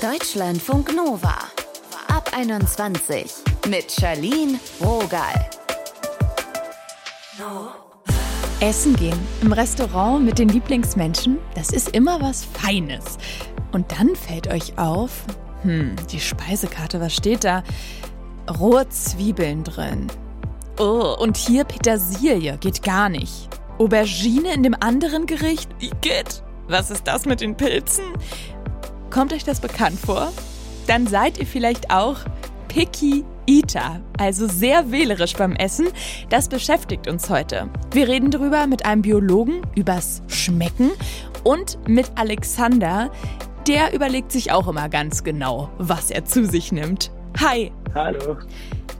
Deutschlandfunk Nova. Ab 21 mit Charlene Rogal. Essen gehen im Restaurant mit den Lieblingsmenschen, das ist immer was Feines. Und dann fällt euch auf, hm, die Speisekarte, was steht da? Rohe Zwiebeln drin. Oh, und hier Petersilie, geht gar nicht. Aubergine in dem anderen Gericht, geht. Was ist das mit den Pilzen? Kommt euch das bekannt vor? Dann seid ihr vielleicht auch Picky Eater, also sehr wählerisch beim Essen. Das beschäftigt uns heute. Wir reden darüber mit einem Biologen übers Schmecken und mit Alexander. Der überlegt sich auch immer ganz genau, was er zu sich nimmt. Hi. Hallo.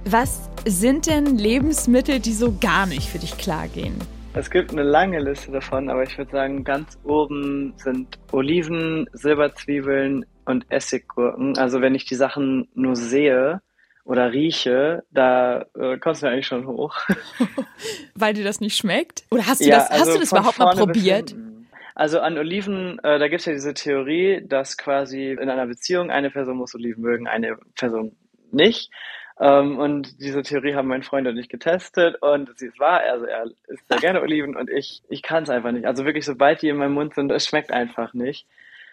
Was sind denn Lebensmittel, die so gar nicht für dich klar gehen? Es gibt eine lange Liste davon, aber ich würde sagen, ganz oben sind Oliven, Silberzwiebeln und Essiggurken. Also wenn ich die Sachen nur sehe oder rieche, da äh, kommst du eigentlich schon hoch. Weil dir das nicht schmeckt? Oder hast du ja, das, also hast du das überhaupt mal probiert? Also an Oliven, äh, da gibt es ja diese Theorie, dass quasi in einer Beziehung eine Person muss Oliven mögen, eine Person nicht. Ähm, und diese Theorie haben mein Freund und ich getestet und sie ist wahr. Also er isst sehr gerne Oliven und ich, ich kann es einfach nicht. Also wirklich, sobald die in meinem Mund sind, es schmeckt einfach nicht.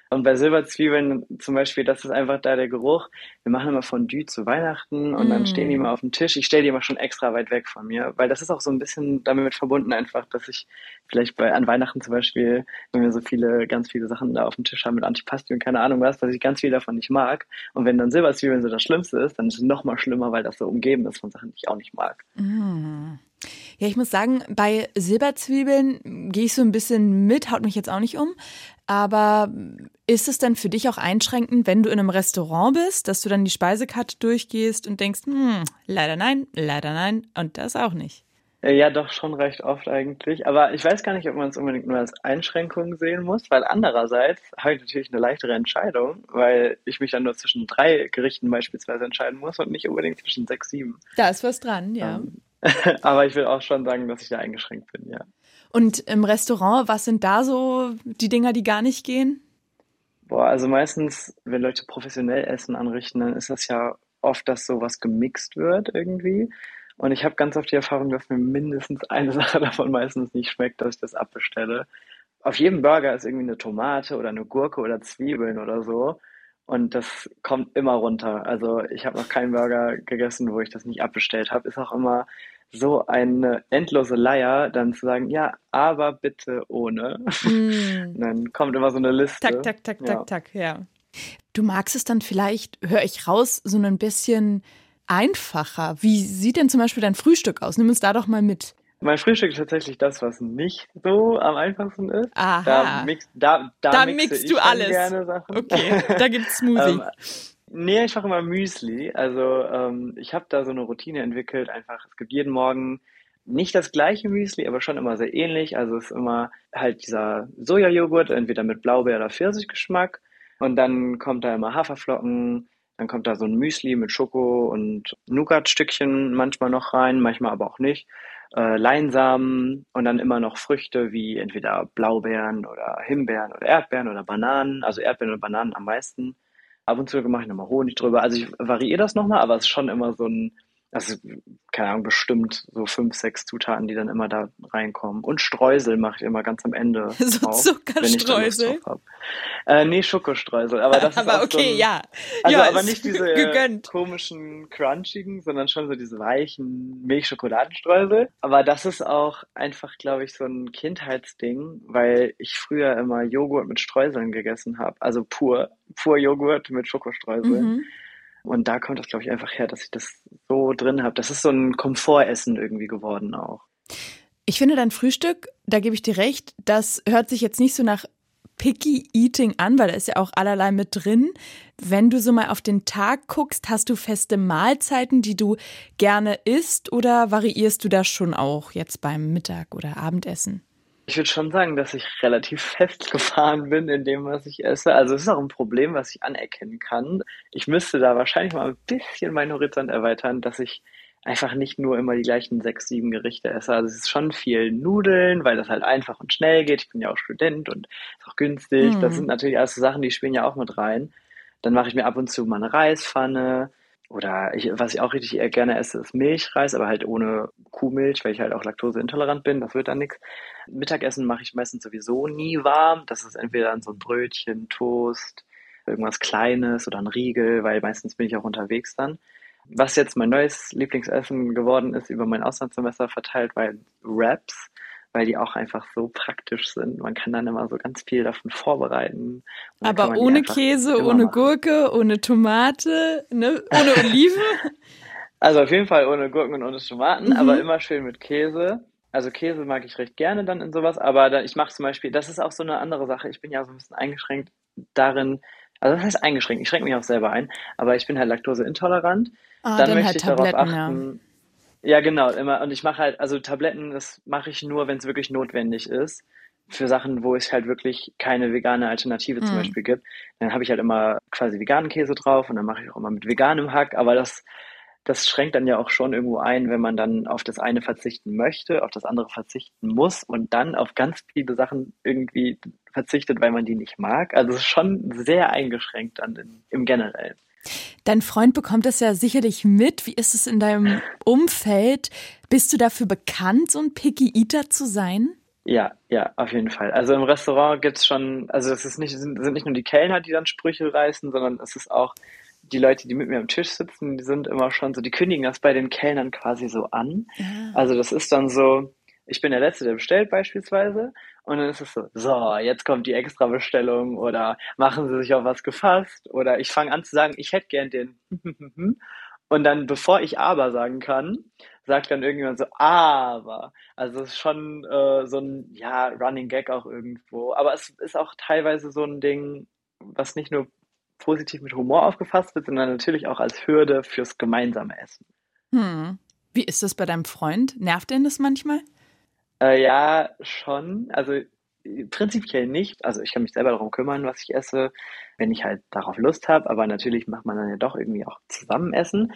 Und bei Silberzwiebeln zum Beispiel, das ist einfach da der Geruch. Wir machen immer Fondue zu Weihnachten und mm. dann stehen die immer auf dem Tisch. Ich stelle die immer schon extra weit weg von mir, weil das ist auch so ein bisschen damit verbunden einfach, dass ich vielleicht bei, an Weihnachten zum Beispiel, wenn wir so viele, ganz viele Sachen da auf dem Tisch haben mit Antipasti und keine Ahnung was, dass ich ganz viel davon nicht mag. Und wenn dann Silberzwiebeln so das Schlimmste ist, dann ist es noch mal schlimmer, weil das so umgeben ist von Sachen, die ich auch nicht mag. Mm. Ja, ich muss sagen, bei Silberzwiebeln gehe ich so ein bisschen mit, haut mich jetzt auch nicht um. Aber ist es denn für dich auch einschränkend, wenn du in einem Restaurant bist, dass du dann die Speisekarte durchgehst und denkst, hm, leider nein, leider nein und das auch nicht? Äh, ja, doch schon recht oft eigentlich. Aber ich weiß gar nicht, ob man es unbedingt nur als Einschränkung sehen muss, weil andererseits habe ich natürlich eine leichtere Entscheidung, weil ich mich dann nur zwischen drei Gerichten beispielsweise entscheiden muss und nicht unbedingt zwischen sechs, sieben. Da ist was dran, ja. Ähm, aber ich will auch schon sagen, dass ich da eingeschränkt bin, ja. Und im Restaurant, was sind da so die Dinger, die gar nicht gehen? Boah, also meistens, wenn Leute professionell Essen anrichten, dann ist das ja oft, dass sowas gemixt wird irgendwie. Und ich habe ganz oft die Erfahrung, dass mir mindestens eine Sache davon meistens nicht schmeckt, dass ich das abbestelle. Auf jedem Burger ist irgendwie eine Tomate oder eine Gurke oder Zwiebeln oder so. Und das kommt immer runter. Also ich habe noch keinen Burger gegessen, wo ich das nicht abbestellt habe. Ist auch immer so eine endlose Leier, dann zu sagen, ja, aber bitte ohne. Mm. dann kommt immer so eine Liste. Tak, tak, tak, ja. tak, tak, ja. Du magst es dann vielleicht, höre ich raus, so ein bisschen einfacher. Wie sieht denn zum Beispiel dein Frühstück aus? Nimm uns da doch mal mit. Mein Frühstück ist tatsächlich das, was nicht so am einfachsten ist. Aha. Da, mix, da, da, da mixe du alles. Gerne Sachen. Okay, da gibt's Smoothie. Nee, ich mache immer Müsli. Also ähm, ich habe da so eine Routine entwickelt. Einfach, es gibt jeden Morgen nicht das gleiche Müsli, aber schon immer sehr ähnlich. Also es ist immer halt dieser Sojajoghurt, entweder mit Blaubeer- oder Pfirsichgeschmack. Und dann kommt da immer Haferflocken, dann kommt da so ein Müsli mit Schoko und Nougat-Stückchen manchmal noch rein, manchmal aber auch nicht. Äh, Leinsamen und dann immer noch Früchte wie entweder Blaubeeren oder Himbeeren oder Erdbeeren oder Bananen, also Erdbeeren und Bananen am meisten. Ab und zu mache ich nochmal Honig drüber. Also ich variiere das nochmal, aber es ist schon immer so ein, also keine Ahnung, bestimmt so fünf, sechs Zutaten, die dann immer da reinkommen. Und Streusel mache ich immer ganz am Ende. So drauf, Zuckerstreusel? Äh, nee, Schokostreusel. Aber das aber ist okay, so ein, ja. Also ja, aber nicht diese gegönnt. komischen, crunchigen, sondern schon so diese weichen Milchschokoladenstreusel. Aber das ist auch einfach, glaube ich, so ein Kindheitsding, weil ich früher immer Joghurt mit Streuseln gegessen habe. Also pur, pur Joghurt mit Schokostreusel. Mhm. Und da kommt das, glaube ich, einfach her, dass ich das so drin habe. Das ist so ein Komfortessen irgendwie geworden auch. Ich finde dein Frühstück, da gebe ich dir recht, das hört sich jetzt nicht so nach Picky Eating an, weil da ist ja auch allerlei mit drin. Wenn du so mal auf den Tag guckst, hast du feste Mahlzeiten, die du gerne isst oder variierst du das schon auch jetzt beim Mittag oder Abendessen? Ich würde schon sagen, dass ich relativ festgefahren bin in dem, was ich esse. Also es ist auch ein Problem, was ich anerkennen kann. Ich müsste da wahrscheinlich mal ein bisschen meinen Horizont erweitern, dass ich einfach nicht nur immer die gleichen sechs, sieben Gerichte esse. Also es ist schon viel Nudeln, weil das halt einfach und schnell geht. Ich bin ja auch Student und ist auch günstig. Mhm. Das sind natürlich alles so Sachen, die spielen ja auch mit rein. Dann mache ich mir ab und zu mal eine Reispfanne. Oder ich, was ich auch richtig gerne esse, ist Milchreis, aber halt ohne Kuhmilch, weil ich halt auch laktoseintolerant bin. Das wird dann nichts. Mittagessen mache ich meistens sowieso nie warm. Das ist entweder dann so ein Brötchen, Toast, irgendwas Kleines oder ein Riegel, weil meistens bin ich auch unterwegs dann. Was jetzt mein neues Lieblingsessen geworden ist, über mein Auslandssemester verteilt, weil Wraps weil die auch einfach so praktisch sind. Man kann dann immer so ganz viel davon vorbereiten. Aber ohne Käse, ohne machen. Gurke, ohne Tomate, ne? ohne Oliven? also auf jeden Fall ohne Gurken und ohne Tomaten, mhm. aber immer schön mit Käse. Also Käse mag ich recht gerne dann in sowas, aber dann, ich mache zum Beispiel, das ist auch so eine andere Sache. Ich bin ja so ein bisschen eingeschränkt darin, also das heißt eingeschränkt, ich schränke mich auch selber ein, aber ich bin halt laktoseintolerant. Ah, dann, dann möchte halt ich Tabletten, darauf achten, ja ja, genau, immer. Und ich mache halt, also Tabletten, das mache ich nur, wenn es wirklich notwendig ist. Für Sachen, wo es halt wirklich keine vegane Alternative zum hm. Beispiel gibt. Dann habe ich halt immer quasi veganen Käse drauf und dann mache ich auch immer mit veganem Hack. Aber das, das schränkt dann ja auch schon irgendwo ein, wenn man dann auf das eine verzichten möchte, auf das andere verzichten muss und dann auf ganz viele Sachen irgendwie verzichtet, weil man die nicht mag. Also es ist schon sehr eingeschränkt dann in, im Generellen. Dein Freund bekommt das ja sicherlich mit. Wie ist es in deinem Umfeld? Bist du dafür bekannt, so ein Picky Eater zu sein? Ja, ja, auf jeden Fall. Also im Restaurant gibt es schon, also es ist nicht, sind, sind nicht nur die Kellner, die dann Sprüche reißen, sondern es ist auch die Leute, die mit mir am Tisch sitzen, die sind immer schon so, die kündigen das bei den Kellnern quasi so an. Ja. Also das ist dann so, ich bin der Letzte, der bestellt beispielsweise. Und dann ist es so, so, jetzt kommt die Extra-Bestellung oder machen Sie sich auf was gefasst oder ich fange an zu sagen, ich hätte gern den. Und dann, bevor ich aber sagen kann, sagt dann irgendjemand so, aber. Also es ist schon äh, so ein, ja, Running Gag auch irgendwo. Aber es ist auch teilweise so ein Ding, was nicht nur positiv mit Humor aufgefasst wird, sondern natürlich auch als Hürde fürs gemeinsame Essen. Hm. Wie ist das bei deinem Freund? Nervt ihn das manchmal? Äh, ja, schon. Also prinzipiell nicht. Also ich kann mich selber darum kümmern, was ich esse, wenn ich halt darauf Lust habe. Aber natürlich macht man dann ja doch irgendwie auch zusammen essen.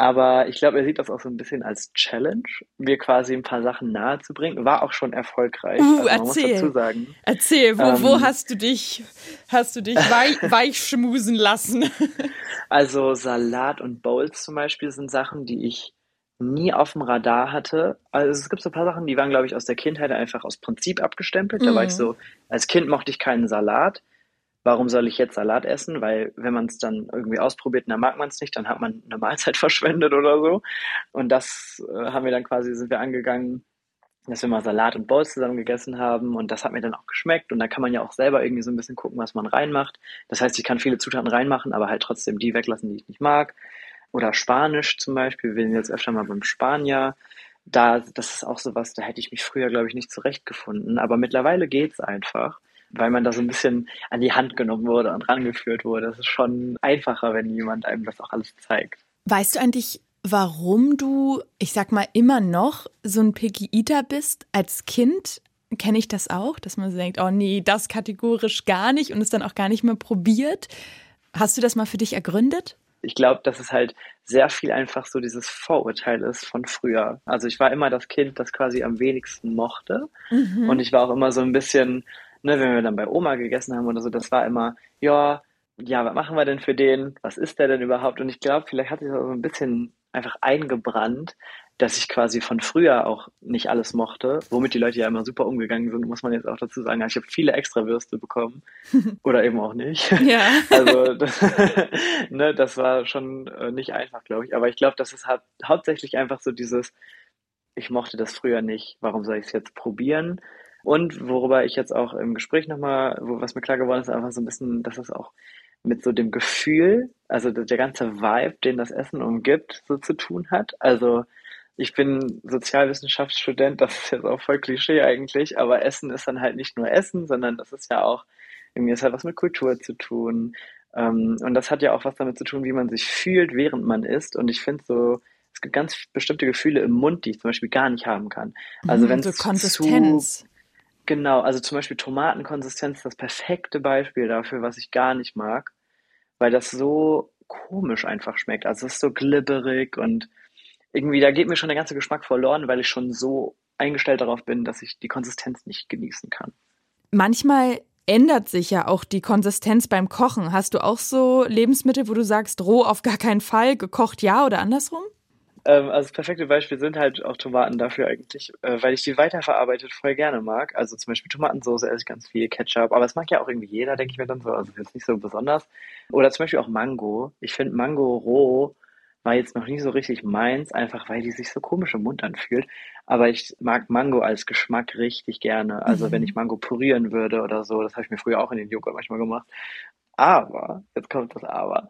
Aber ich glaube, er sieht das auch so ein bisschen als Challenge, mir quasi ein paar Sachen nahe zu bringen. War auch schon erfolgreich. Uh, also erzähl. Erzähl, wo, ähm, wo hast du dich, hast du dich weich, weich schmusen lassen? also Salat und Bowls zum Beispiel sind Sachen, die ich nie auf dem Radar hatte. Also es gibt so ein paar Sachen, die waren, glaube ich, aus der Kindheit einfach aus Prinzip abgestempelt. Da war ich mhm. so, als Kind mochte ich keinen Salat. Warum soll ich jetzt Salat essen? Weil wenn man es dann irgendwie ausprobiert und dann mag man es nicht, dann hat man eine Mahlzeit verschwendet oder so. Und das äh, haben wir dann quasi, sind wir angegangen, dass wir mal Salat und Bowls zusammen gegessen haben und das hat mir dann auch geschmeckt und da kann man ja auch selber irgendwie so ein bisschen gucken, was man reinmacht. Das heißt, ich kann viele Zutaten reinmachen, aber halt trotzdem die weglassen, die ich nicht mag. Oder Spanisch zum Beispiel, wir sind jetzt öfter mal beim Spanier. Da, das ist auch sowas, da hätte ich mich früher, glaube ich, nicht zurechtgefunden. Aber mittlerweile geht's einfach, weil man da so ein bisschen an die Hand genommen wurde und rangeführt wurde. Das ist schon einfacher, wenn jemand einem das auch alles zeigt. Weißt du eigentlich, warum du, ich sag mal, immer noch so ein Picky Eater bist? Als Kind kenne ich das auch, dass man so denkt, oh nee, das kategorisch gar nicht und es dann auch gar nicht mehr probiert. Hast du das mal für dich ergründet? ich glaube, dass es halt sehr viel einfach so dieses Vorurteil ist von früher. Also ich war immer das Kind, das quasi am wenigsten mochte. Mhm. Und ich war auch immer so ein bisschen, ne, wenn wir dann bei Oma gegessen haben oder so, das war immer, ja, ja, was machen wir denn für den? Was ist der denn überhaupt? Und ich glaube, vielleicht hat sich das so ein bisschen einfach eingebrannt, dass ich quasi von früher auch nicht alles mochte, womit die Leute ja immer super umgegangen sind, muss man jetzt auch dazu sagen. Ich habe viele extra Würste bekommen oder eben auch nicht. Ja. Also das, ne, das war schon äh, nicht einfach, glaube ich. Aber ich glaube, das ist halt hauptsächlich einfach so dieses, ich mochte das früher nicht, warum soll ich es jetzt probieren? Und worüber ich jetzt auch im Gespräch nochmal, wo was mir klar geworden ist, einfach so ein bisschen, dass es auch mit so dem Gefühl, also der ganze Vibe, den das Essen umgibt, so zu tun hat. Also ich bin Sozialwissenschaftsstudent, das ist jetzt auch voll Klischee eigentlich, aber Essen ist dann halt nicht nur Essen, sondern das ist ja auch, irgendwie ist halt was mit Kultur zu tun. Ähm, und das hat ja auch was damit zu tun, wie man sich fühlt, während man isst. Und ich finde so, es gibt ganz bestimmte Gefühle im Mund, die ich zum Beispiel gar nicht haben kann. Also mhm, wenn so Konsistenz. Zu, genau, also zum Beispiel Tomatenkonsistenz ist das perfekte Beispiel dafür, was ich gar nicht mag, weil das so komisch einfach schmeckt. Also es ist so glibberig und irgendwie, da geht mir schon der ganze Geschmack verloren, weil ich schon so eingestellt darauf bin, dass ich die Konsistenz nicht genießen kann. Manchmal ändert sich ja auch die Konsistenz beim Kochen. Hast du auch so Lebensmittel, wo du sagst, roh auf gar keinen Fall, gekocht ja oder andersrum? Ähm, also das perfekte Beispiel sind halt auch Tomaten dafür eigentlich, äh, weil ich die weiterverarbeitet voll gerne mag. Also zum Beispiel Tomatensauce esse ich ganz viel, Ketchup, aber es mag ja auch irgendwie jeder, denke ich mir dann so. Also jetzt nicht so besonders. Oder zum Beispiel auch Mango. Ich finde Mango roh war jetzt noch nie so richtig meins, einfach weil die sich so komisch im Mund anfühlt. Aber ich mag Mango als Geschmack richtig gerne. Also mhm. wenn ich Mango pürieren würde oder so, das habe ich mir früher auch in den Joghurt manchmal gemacht. Aber, jetzt kommt das Aber.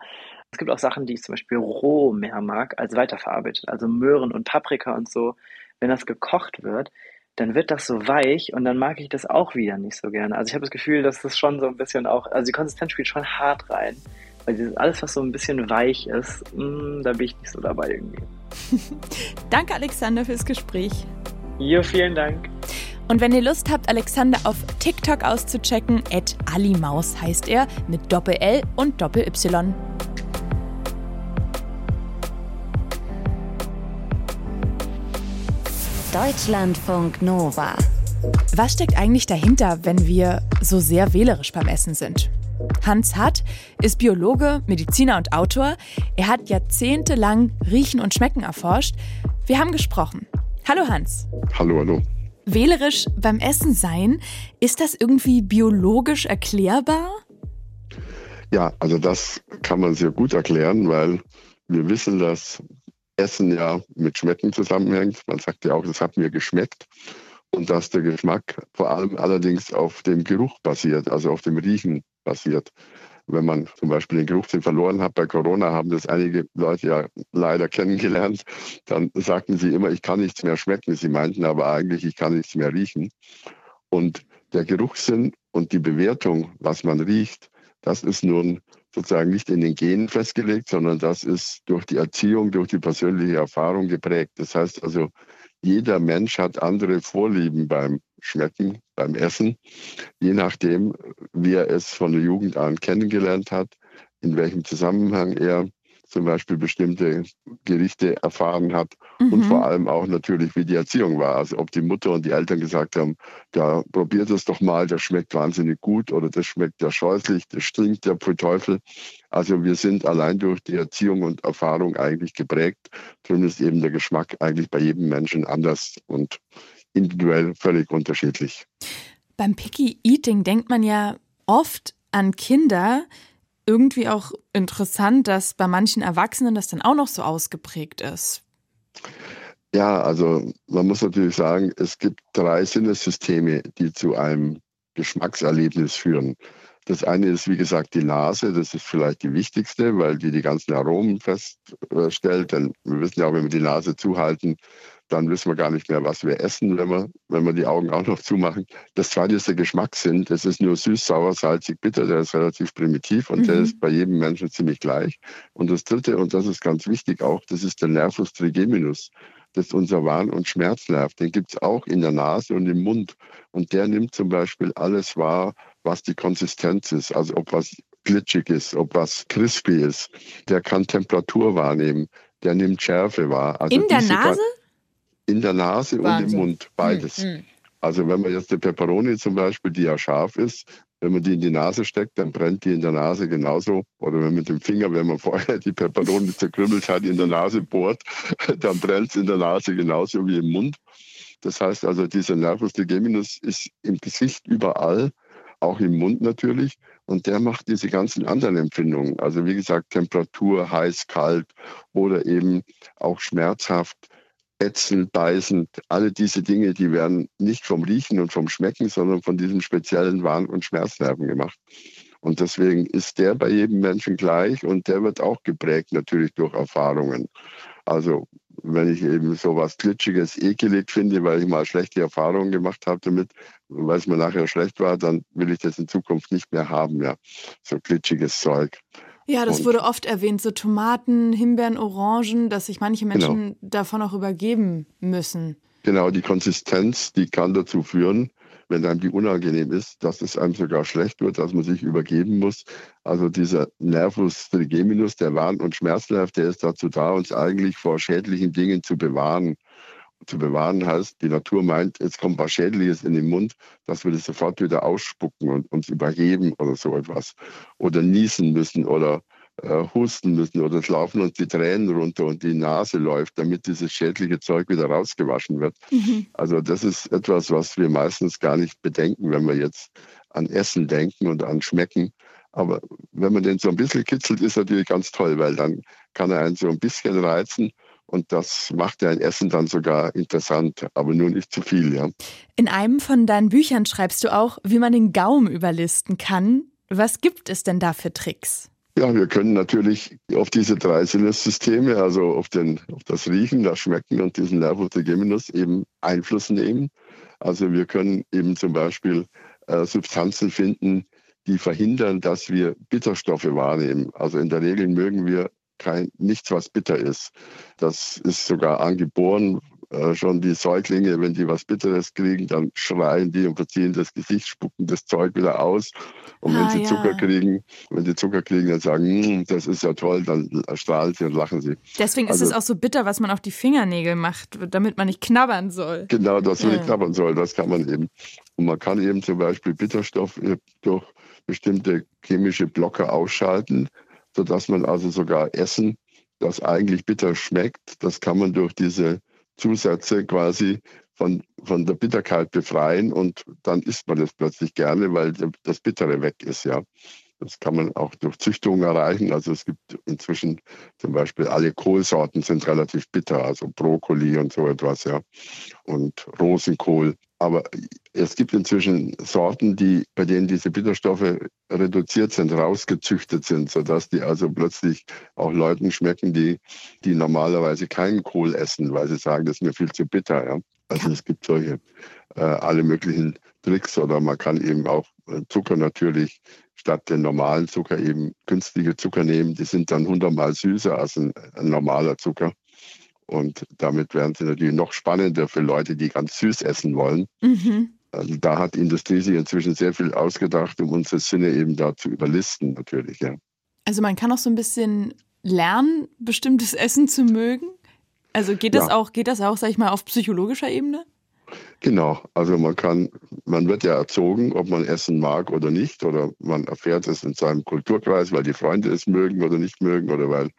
Es gibt auch Sachen, die ich zum Beispiel roh mehr mag als weiterverarbeitet. Also Möhren und Paprika und so. Wenn das gekocht wird, dann wird das so weich und dann mag ich das auch wieder nicht so gerne. Also ich habe das Gefühl, dass das schon so ein bisschen auch, also die Konsistenz spielt schon hart rein. Weil dieses, alles, was so ein bisschen weich ist, mh, mm, da bin ich nicht so dabei irgendwie. Danke, Alexander, fürs Gespräch. Jo, vielen Dank. Und wenn ihr Lust habt, Alexander auf TikTok auszuchecken, at Alimaus heißt er, mit Doppel-L und Doppel-Y. Deutschlandfunk Nova. Was steckt eigentlich dahinter, wenn wir so sehr wählerisch beim Essen sind? Hans Hatt ist Biologe, Mediziner und Autor. Er hat jahrzehntelang Riechen und Schmecken erforscht. Wir haben gesprochen. Hallo Hans. Hallo, hallo. Wählerisch beim Essen sein, ist das irgendwie biologisch erklärbar? Ja, also das kann man sehr gut erklären, weil wir wissen, dass Essen ja mit Schmecken zusammenhängt. Man sagt ja auch, es hat mir geschmeckt und dass der Geschmack vor allem allerdings auf dem Geruch basiert, also auf dem Riechen basiert. Wenn man zum Beispiel den Geruchssinn verloren hat, bei Corona haben das einige Leute ja leider kennengelernt, dann sagten sie immer, ich kann nichts mehr schmecken. Sie meinten aber eigentlich, ich kann nichts mehr riechen. Und der Geruchssinn und die Bewertung, was man riecht, das ist nun sozusagen nicht in den Genen festgelegt, sondern das ist durch die Erziehung, durch die persönliche Erfahrung geprägt. Das heißt also, jeder Mensch hat andere Vorlieben beim Schmecken, beim Essen, je nachdem, wie er es von der Jugend an kennengelernt hat, in welchem Zusammenhang er zum Beispiel bestimmte Gerichte erfahren hat mhm. und vor allem auch natürlich, wie die Erziehung war. Also ob die Mutter und die Eltern gesagt haben, ja, probiert es doch mal, das schmeckt wahnsinnig gut oder das schmeckt ja scheußlich, das stinkt ja für Teufel. Also wir sind allein durch die Erziehung und Erfahrung eigentlich geprägt. Darum ist eben der Geschmack eigentlich bei jedem Menschen anders und individuell völlig unterschiedlich. Beim Picky Eating denkt man ja oft an Kinder, irgendwie auch interessant, dass bei manchen Erwachsenen das dann auch noch so ausgeprägt ist. Ja, also man muss natürlich sagen, es gibt drei Sinnessysteme, die zu einem Geschmackserlebnis führen. Das eine ist, wie gesagt, die Nase. Das ist vielleicht die wichtigste, weil die die ganzen Aromen feststellt. Denn wir wissen ja auch, wenn wir die Nase zuhalten, dann wissen wir gar nicht mehr, was wir essen, wenn wir, wenn wir die Augen auch noch zumachen. Das zweite ist der Geschmackssinn. Das ist nur süß, sauer, salzig, bitter. Der ist relativ primitiv und mhm. der ist bei jedem Menschen ziemlich gleich. Und das dritte, und das ist ganz wichtig auch, das ist der Nervus trigeminus. Das ist unser Warn- und Schmerznerv. Den gibt es auch in der Nase und im Mund. Und der nimmt zum Beispiel alles wahr, was die Konsistenz ist. Also ob was glitschig ist, ob was crispy ist. Der kann Temperatur wahrnehmen. Der nimmt Schärfe wahr. Also in der Nase? In der Nase Wahnsinn. und im Mund, beides. Mhm. Also wenn man jetzt eine Peperoni zum Beispiel, die ja scharf ist, wenn man die in die Nase steckt, dann brennt die in der Nase genauso. Oder wenn man mit dem Finger, wenn man vorher die Peperoni zerkrümmelt hat, in der Nase bohrt, dann brennt es in der Nase genauso wie im Mund. Das heißt also, dieser Nervus trigeminus ist im Gesicht überall, auch im Mund natürlich. Und der macht diese ganzen anderen Empfindungen. Also wie gesagt, Temperatur, heiß, kalt oder eben auch schmerzhaft ätzend, beißend, alle diese Dinge, die werden nicht vom Riechen und vom Schmecken, sondern von diesem speziellen Warn- und Schmerznerven gemacht. Und deswegen ist der bei jedem Menschen gleich und der wird auch geprägt natürlich durch Erfahrungen. Also wenn ich eben so was Glitschiges ekelig finde, weil ich mal schlechte Erfahrungen gemacht habe damit, weil es mir nachher schlecht war, dann will ich das in Zukunft nicht mehr haben, ja. So glitschiges Zeug. Ja, das und wurde oft erwähnt, so Tomaten, Himbeeren, Orangen, dass sich manche Menschen genau. davon auch übergeben müssen. Genau, die Konsistenz, die kann dazu führen, wenn einem die unangenehm ist, dass es einem sogar schlecht wird, dass man sich übergeben muss. Also dieser Nervus trigeminus, der Warn- und Schmerznerv, der ist dazu da, uns eigentlich vor schädlichen Dingen zu bewahren. Zu bewahren heißt, die Natur meint, jetzt kommt was Schädliches in den Mund, dass wir das sofort wieder ausspucken und uns überheben oder so etwas. Oder niesen müssen oder äh, husten müssen oder es laufen uns die Tränen runter und die Nase läuft, damit dieses schädliche Zeug wieder rausgewaschen wird. Mhm. Also das ist etwas, was wir meistens gar nicht bedenken, wenn wir jetzt an Essen denken und an Schmecken. Aber wenn man den so ein bisschen kitzelt, ist natürlich ganz toll, weil dann kann er einen so ein bisschen reizen und das macht ja ein Essen dann sogar interessant, aber nur nicht zu viel, ja. In einem von deinen Büchern schreibst du auch, wie man den Gaumen überlisten kann. Was gibt es denn da für Tricks? Ja, wir können natürlich auf diese drei Sinnessysteme, also auf, den, auf das Riechen, das Schmecken und diesen Nervus trigeminus eben Einfluss nehmen. Also wir können eben zum Beispiel äh, Substanzen finden, die verhindern, dass wir Bitterstoffe wahrnehmen. Also in der Regel mögen wir kein, nichts, was bitter ist. Das ist sogar angeboren äh, schon die Säuglinge, wenn die was Bitteres kriegen, dann schreien die und verziehen das Gesicht, spucken das Zeug wieder aus. Und ah, wenn sie ja. Zucker kriegen, wenn sie Zucker kriegen, dann sagen, hm, das ist ja toll, dann strahlen sie und lachen sie. Deswegen also, ist es auch so bitter, was man auf die Fingernägel macht, damit man nicht knabbern soll. Genau, dass man ja. nicht knabbern soll, das kann man eben. Und man kann eben zum Beispiel Bitterstoff durch bestimmte chemische Blocker ausschalten, sodass man also sogar Essen, das eigentlich bitter schmeckt, das kann man durch diese Zusätze quasi von, von der Bitterkeit befreien und dann isst man das plötzlich gerne, weil das Bittere weg ist, ja. Das kann man auch durch Züchtung erreichen. Also es gibt inzwischen zum Beispiel alle Kohlsorten sind relativ bitter, also Brokkoli und so etwas, ja. Und Rosenkohl. Aber es gibt inzwischen Sorten, die, bei denen diese Bitterstoffe reduziert sind, rausgezüchtet sind, sodass die also plötzlich auch Leuten schmecken, die, die normalerweise keinen Kohl essen, weil sie sagen, das ist mir viel zu bitter. Ja? Also es gibt solche äh, alle möglichen Tricks oder man kann eben auch äh, Zucker natürlich statt den normalen Zucker eben künstliche Zucker nehmen. Die sind dann hundertmal süßer als ein, ein normaler Zucker. Und damit werden sie natürlich noch spannender für Leute, die ganz süß essen wollen. Mhm. Also da hat die Industrie sich inzwischen sehr viel ausgedacht, um unsere Sinne eben da zu überlisten, natürlich, ja. Also man kann auch so ein bisschen lernen, bestimmtes Essen zu mögen. Also geht das ja. auch, geht das auch, sag ich mal, auf psychologischer Ebene? Genau, also man kann, man wird ja erzogen, ob man Essen mag oder nicht, oder man erfährt es in seinem Kulturkreis, weil die Freunde es mögen oder nicht mögen, oder weil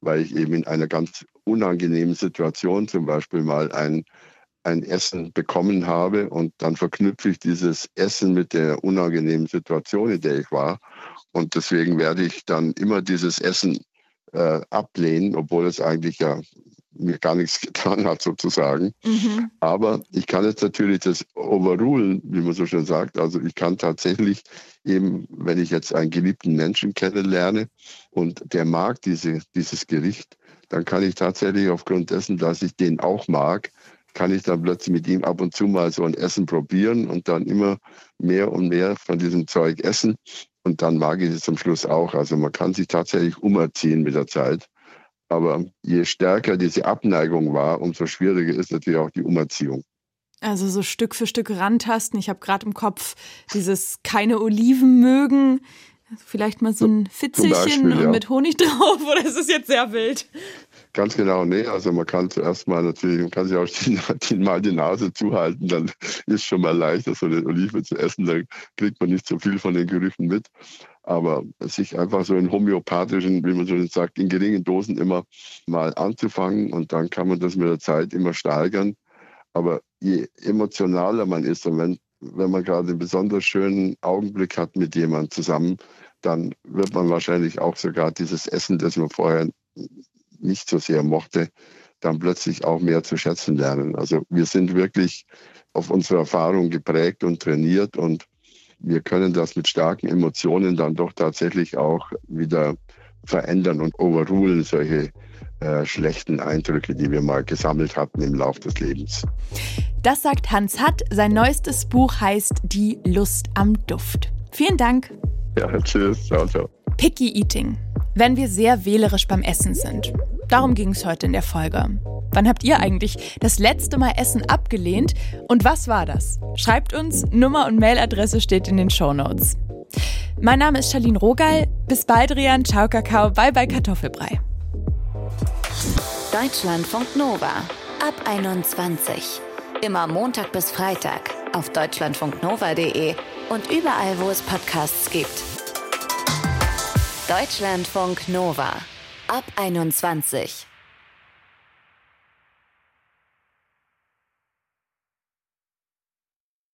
weil ich eben in einer ganz unangenehmen Situation zum Beispiel mal ein, ein Essen bekommen habe und dann verknüpfe ich dieses Essen mit der unangenehmen Situation, in der ich war. Und deswegen werde ich dann immer dieses Essen äh, ablehnen, obwohl es eigentlich ja mir gar nichts getan hat sozusagen. Mhm. Aber ich kann jetzt natürlich das overrulen, wie man so schön sagt. Also ich kann tatsächlich eben, wenn ich jetzt einen geliebten Menschen kennenlerne und der mag diese, dieses Gericht, dann kann ich tatsächlich aufgrund dessen, dass ich den auch mag, kann ich dann plötzlich mit ihm ab und zu mal so ein Essen probieren und dann immer mehr und mehr von diesem Zeug essen. Und dann mag ich es zum Schluss auch. Also man kann sich tatsächlich umerziehen mit der Zeit. Aber je stärker diese Abneigung war, umso schwieriger ist natürlich auch die Umerziehung. Also so Stück für Stück rantasten. Ich habe gerade im Kopf dieses keine Oliven mögen. Also vielleicht mal so ein Fitzelchen Beispiel, ja. mit Honig drauf oder ist es jetzt sehr wild? Ganz genau, nee. Also man kann zuerst mal natürlich, man kann sich auch die, die, mal die Nase zuhalten, dann ist schon mal leichter, so eine Olive zu essen. Dann kriegt man nicht so viel von den Gerüchen mit. Aber sich einfach so in homöopathischen, wie man so sagt, in geringen Dosen immer mal anzufangen und dann kann man das mit der Zeit immer steigern. Aber je emotionaler man ist und wenn, wenn man gerade einen besonders schönen Augenblick hat mit jemandem zusammen, dann wird man wahrscheinlich auch sogar dieses Essen, das man vorher nicht so sehr mochte, dann plötzlich auch mehr zu schätzen lernen. Also wir sind wirklich auf unsere Erfahrung geprägt und trainiert und wir können das mit starken Emotionen dann doch tatsächlich auch wieder verändern und overrulen solche äh, schlechten Eindrücke, die wir mal gesammelt hatten im Laufe des Lebens. Das sagt Hans Hatt. Sein neuestes Buch heißt Die Lust am Duft. Vielen Dank. Ja, tschüss. Ciao, ciao. Picky Eating. Wenn wir sehr wählerisch beim Essen sind. Darum ging es heute in der Folge. Wann habt ihr eigentlich das letzte Mal Essen abgelehnt und was war das? Schreibt uns, Nummer und Mailadresse steht in den Show Notes. Mein Name ist Charlene Rogal. Bis bald, Rian. Ciao, Kakao. Bye, bye, Kartoffelbrei. Deutschlandfunk Nova. ab 21. Immer Montag bis Freitag auf deutschlandfunknova.de und überall, wo es Podcasts gibt. Deutschlandfunk Nova ab 21.